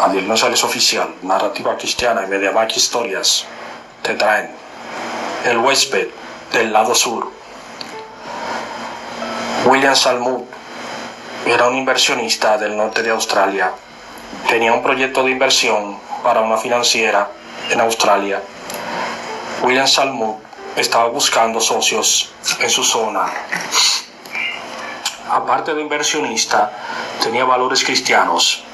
González Oficial, Narrativa Cristiana y Mediamac Historias te traen El huésped del lado sur. William Salmut era un inversionista del norte de Australia. Tenía un proyecto de inversión para una financiera en Australia. William Salmut estaba buscando socios en su zona. Aparte de inversionista, tenía valores cristianos.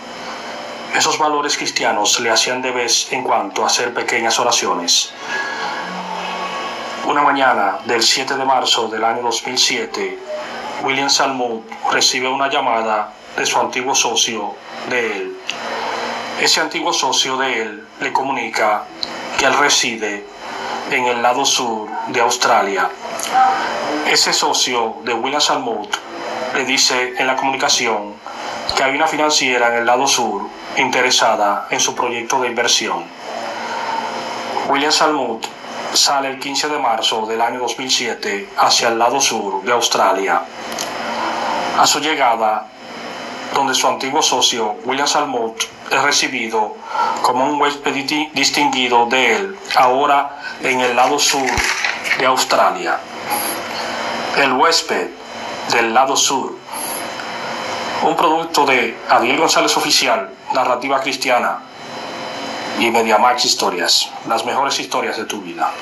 Esos valores cristianos le hacían de vez en cuando hacer pequeñas oraciones. Una mañana del 7 de marzo del año 2007, William Salmut recibe una llamada de su antiguo socio de él. Ese antiguo socio de él le comunica que él reside en el lado sur de Australia. Ese socio de William Salmut le dice en la comunicación que hay una financiera en el lado sur interesada en su proyecto de inversión. William Salmut sale el 15 de marzo del año 2007 hacia el lado sur de Australia. A su llegada, donde su antiguo socio William Salmut es recibido como un huésped distinguido de él, ahora en el lado sur de Australia. El huésped del lado sur. Un producto de Adiel González Oficial, Narrativa Cristiana, y MediaMax Historias, las mejores historias de tu vida.